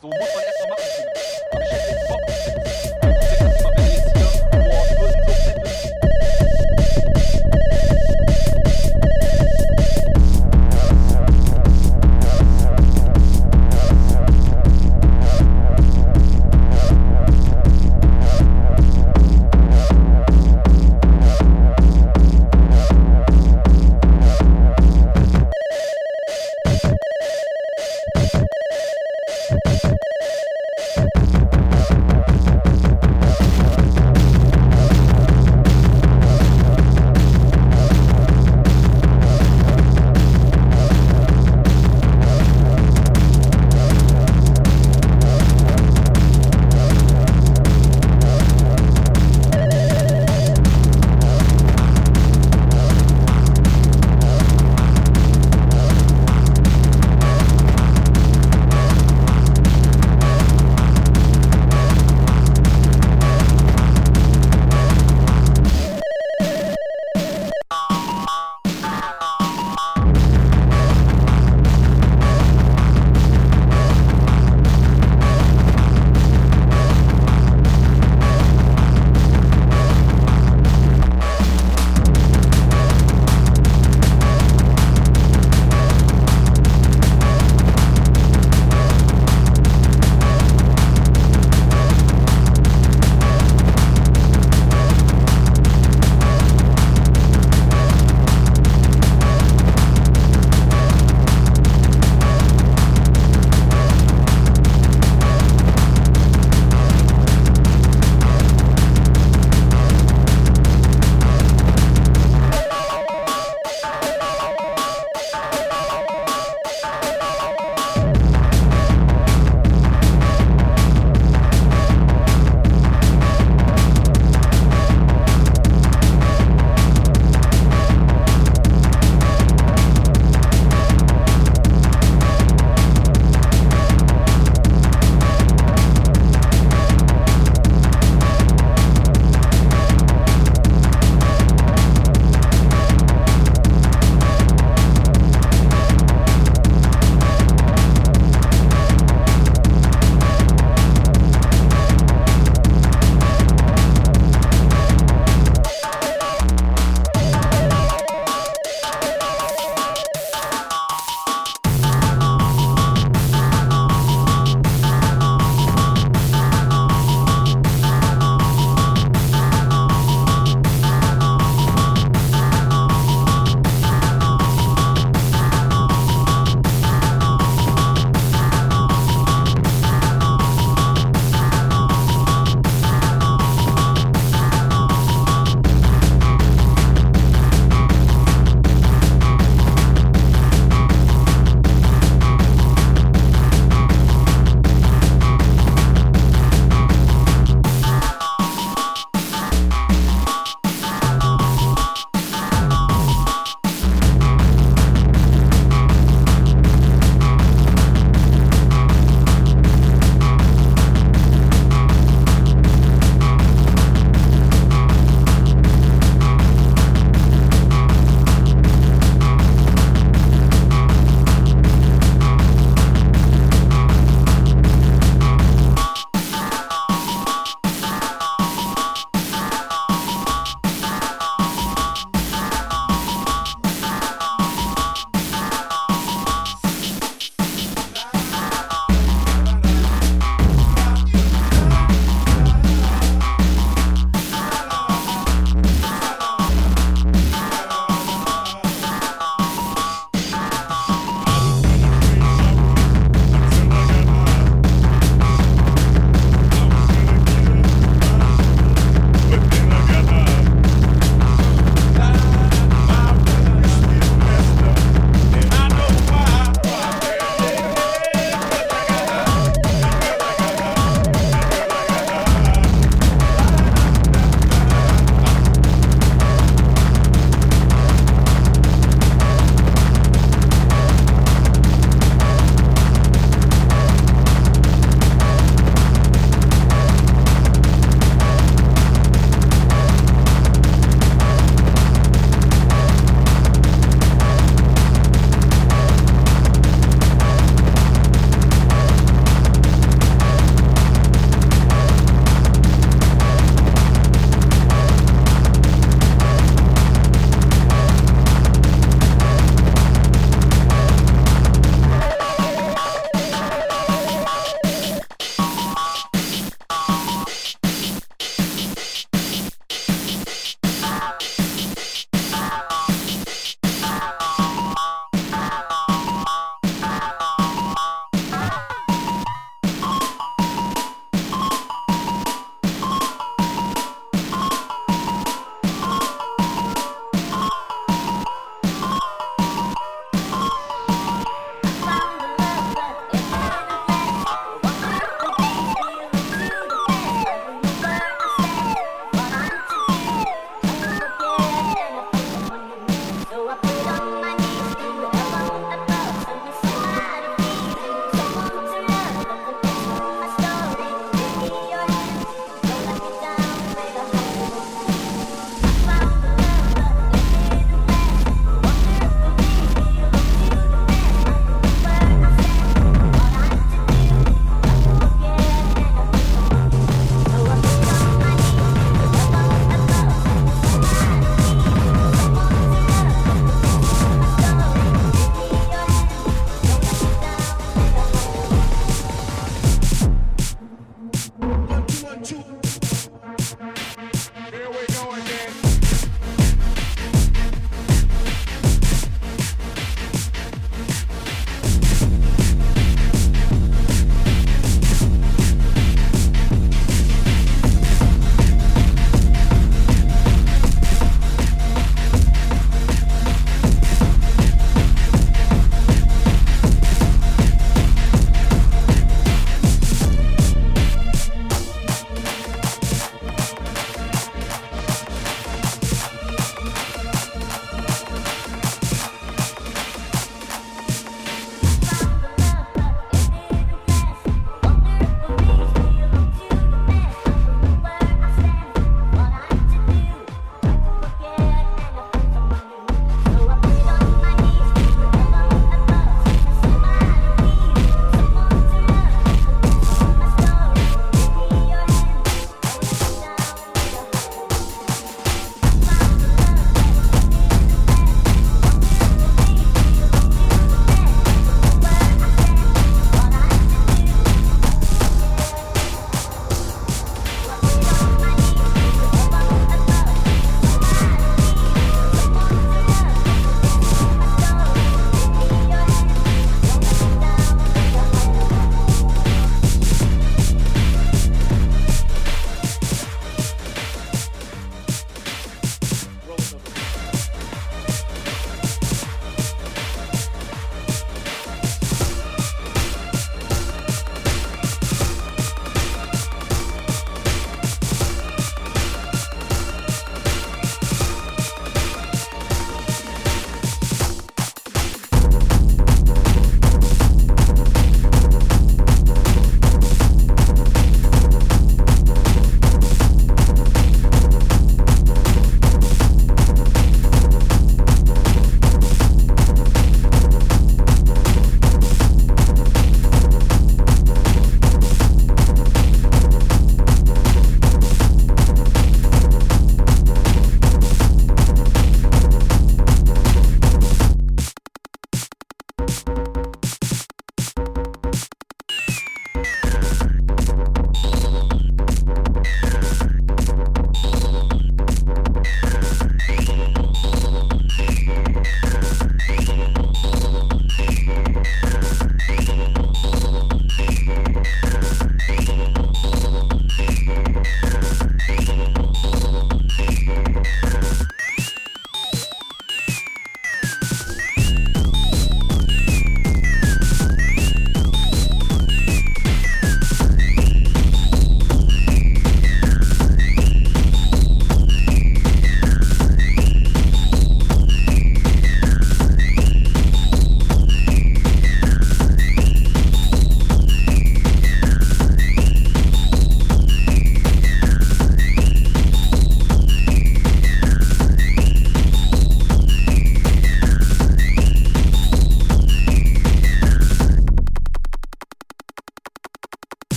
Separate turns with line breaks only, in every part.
主播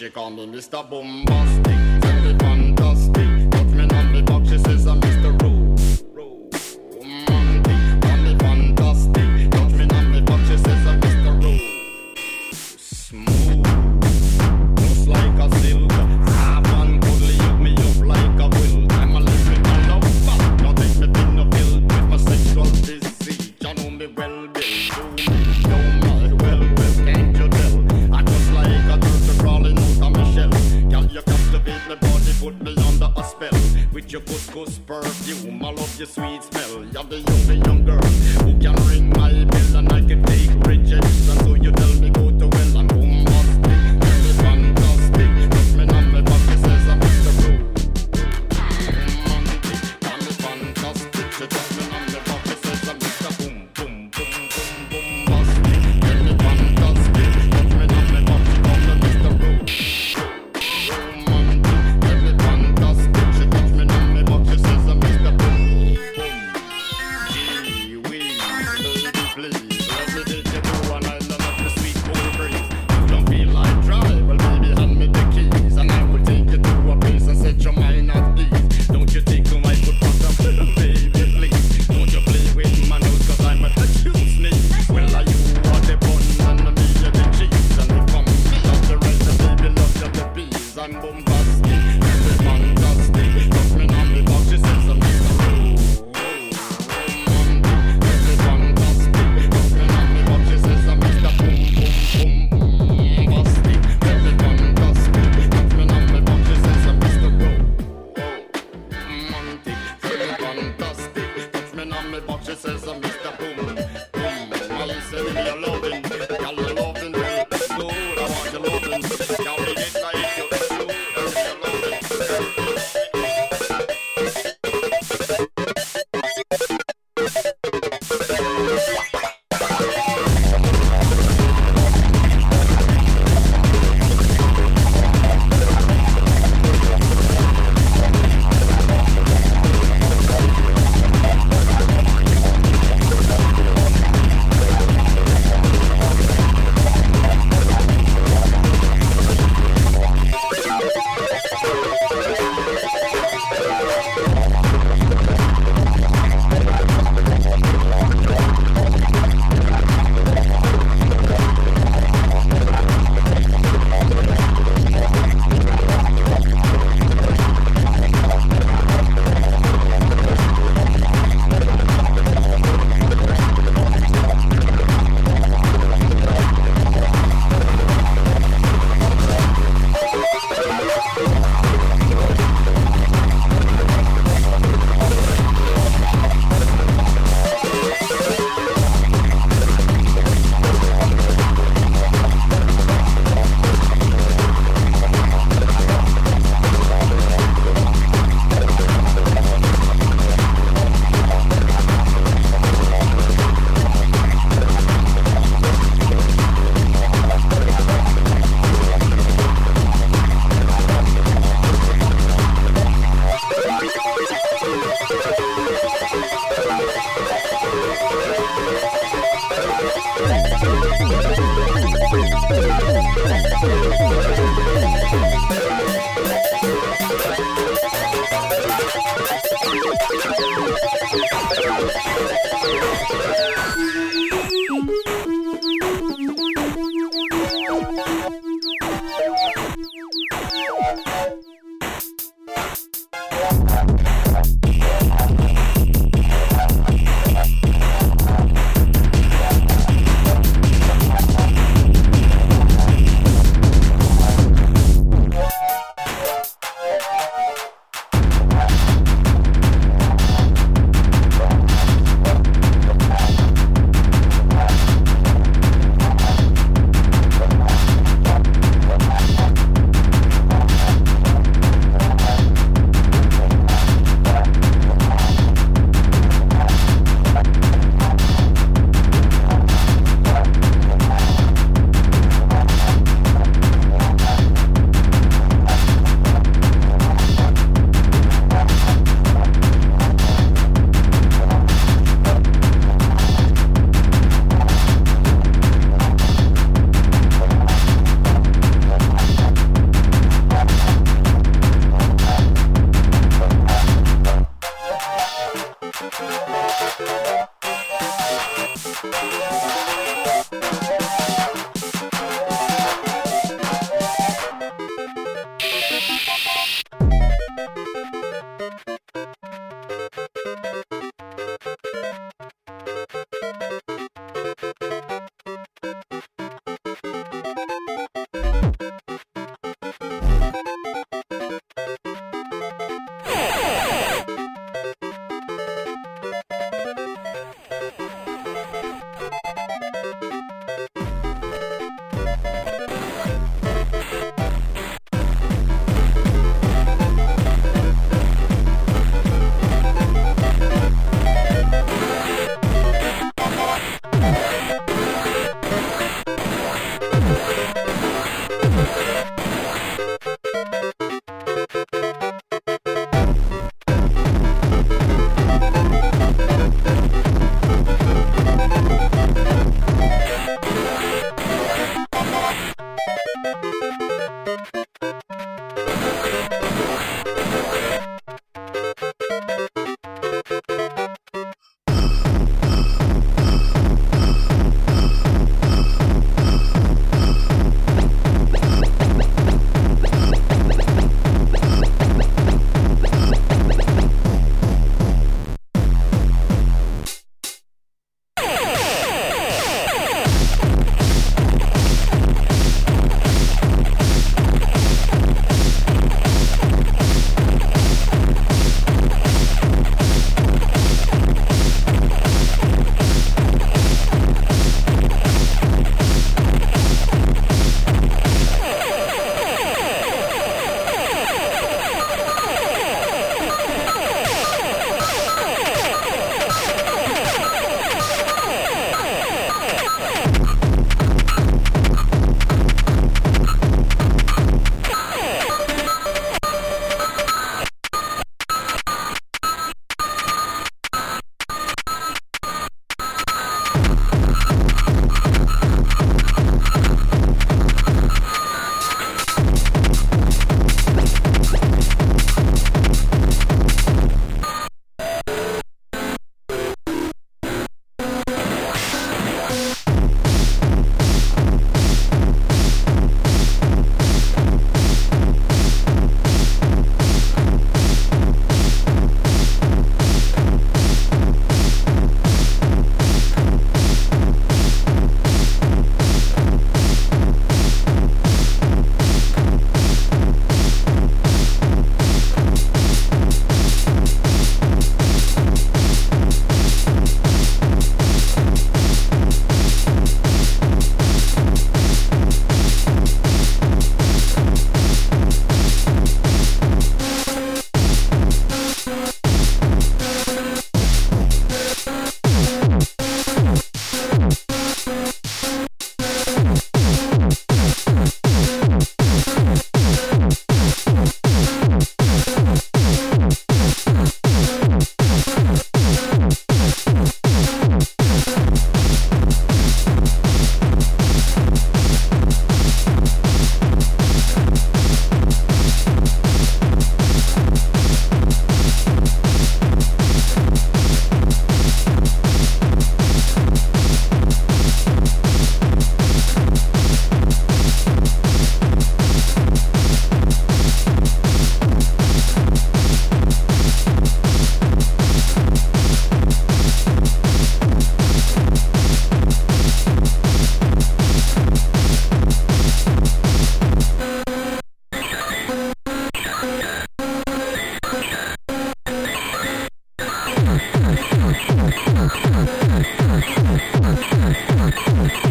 She call me Mr. Bombastic, me fantastic.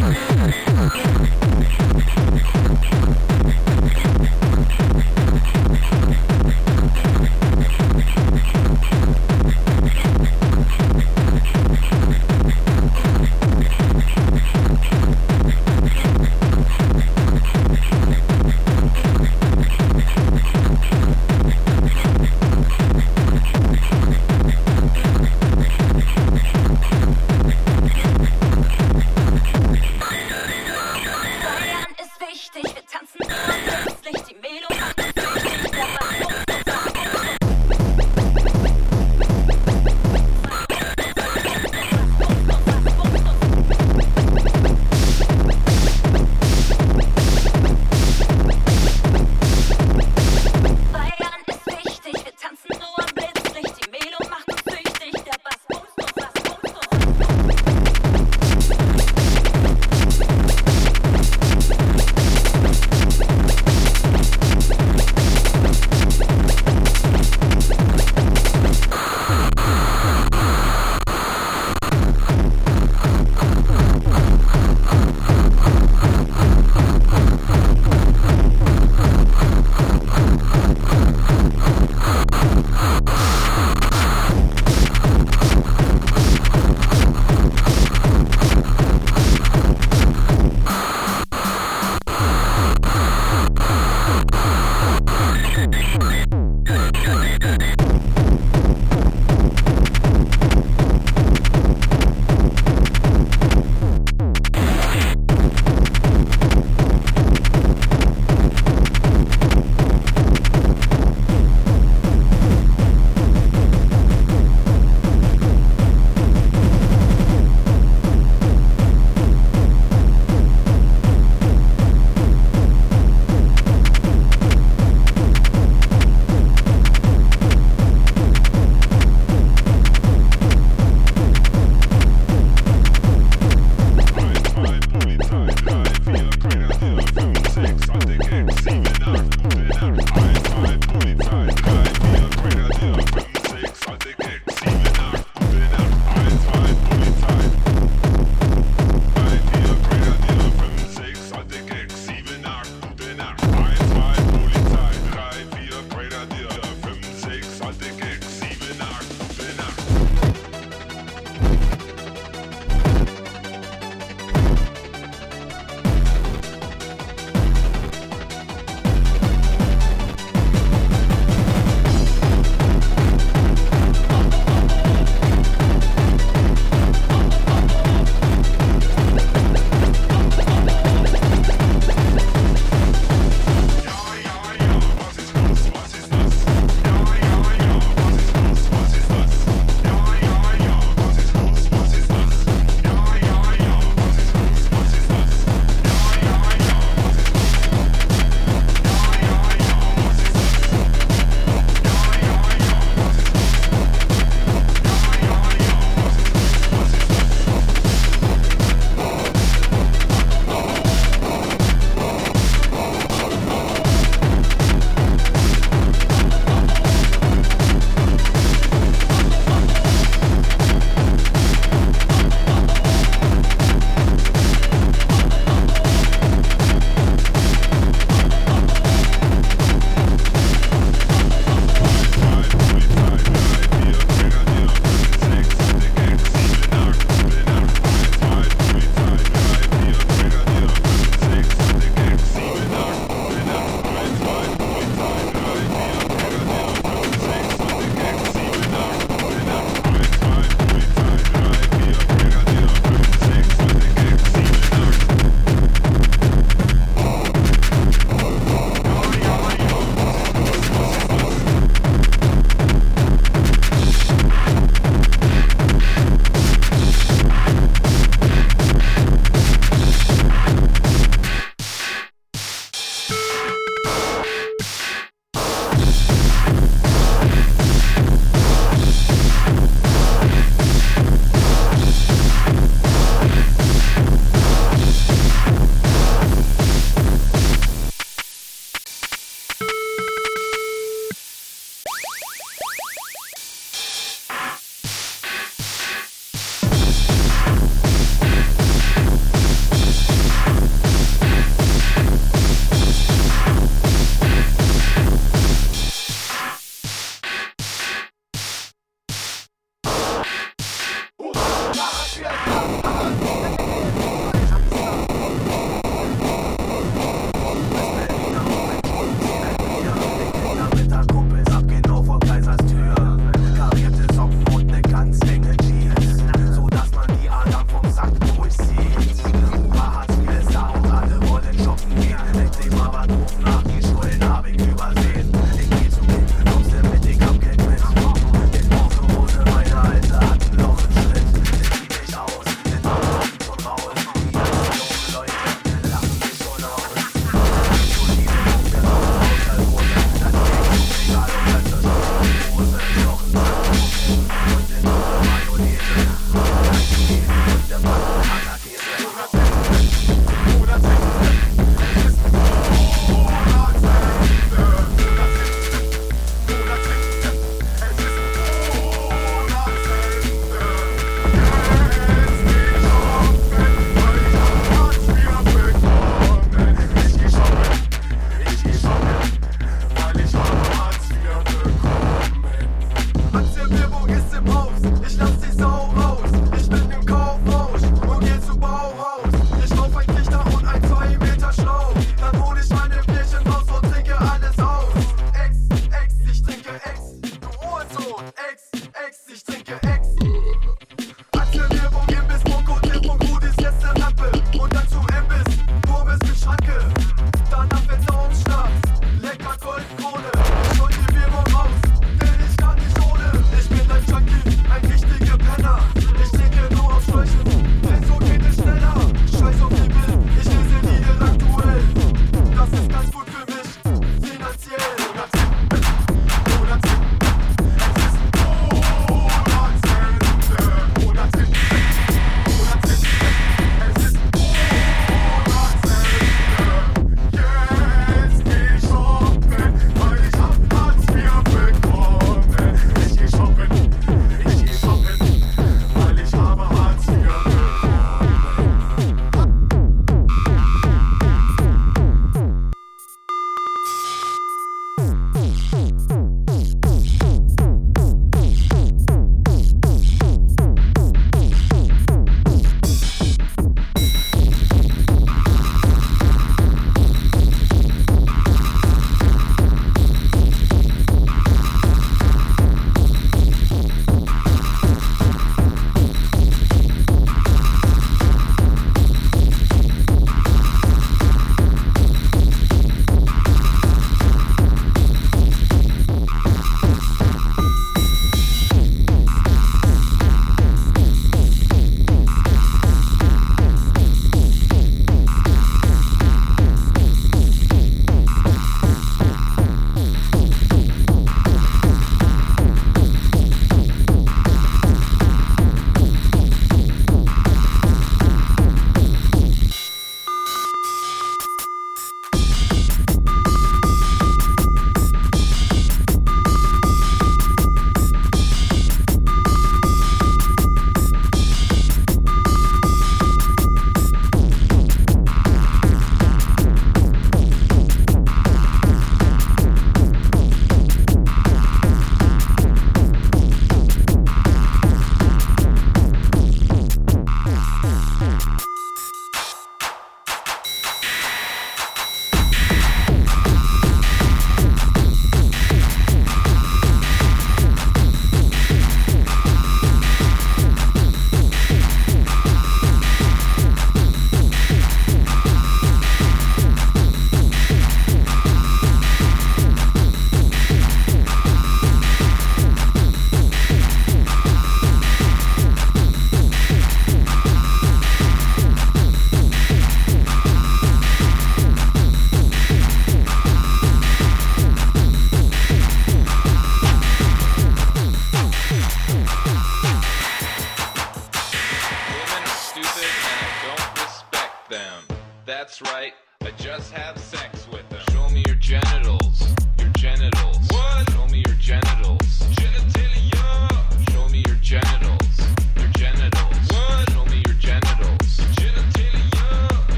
Thank you.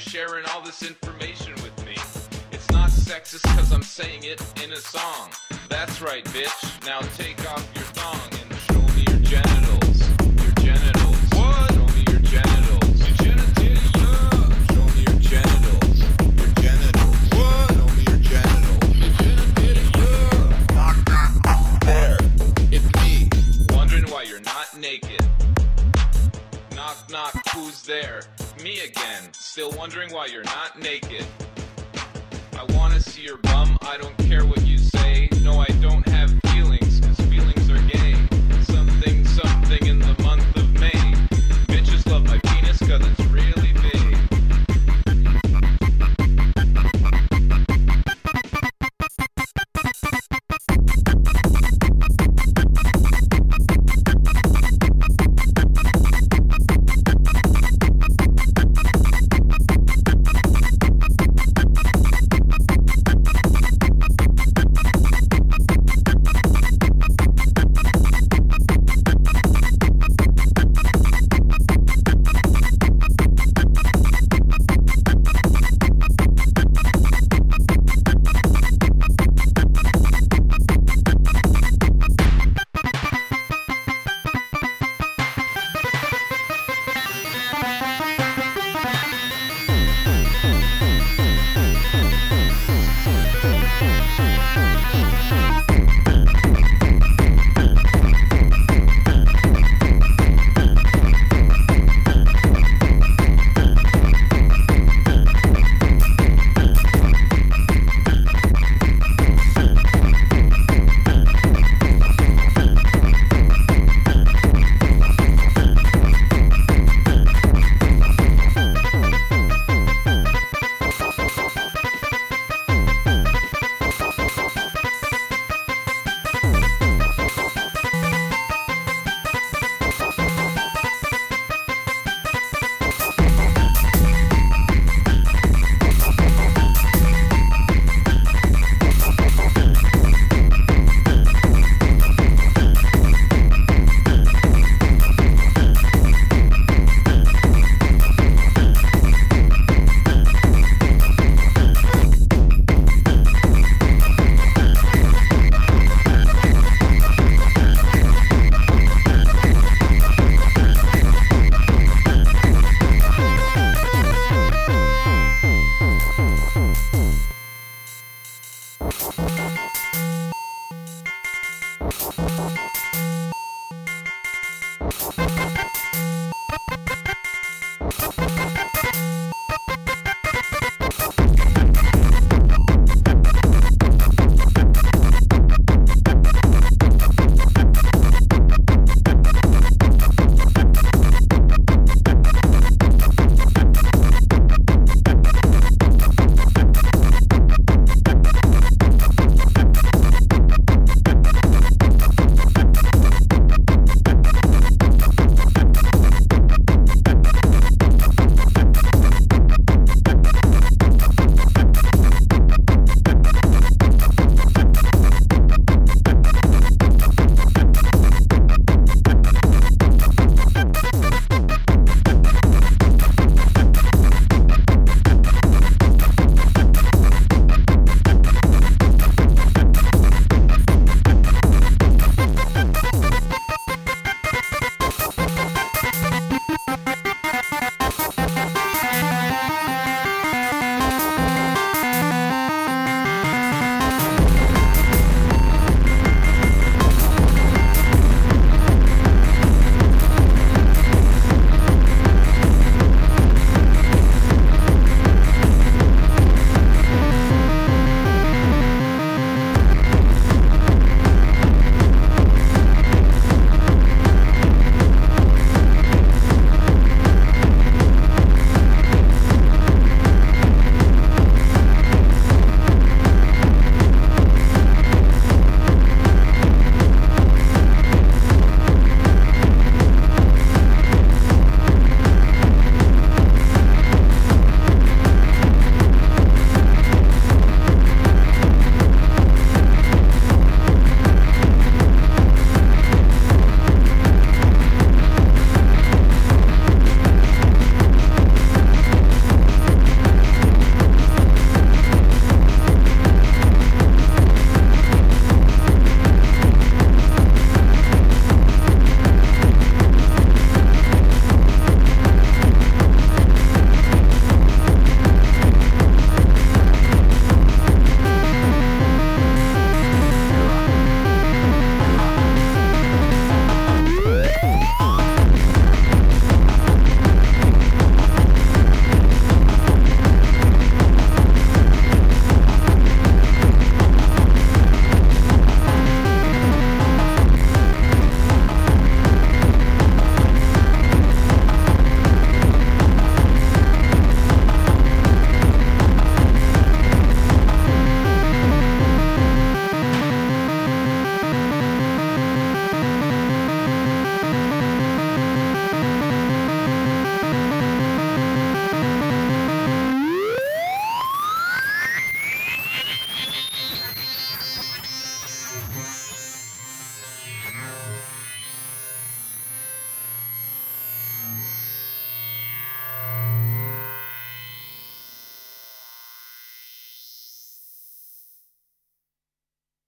you're
sharing all this information with me. It's not sexist because I'm saying it in a song. That's right, bitch. Now take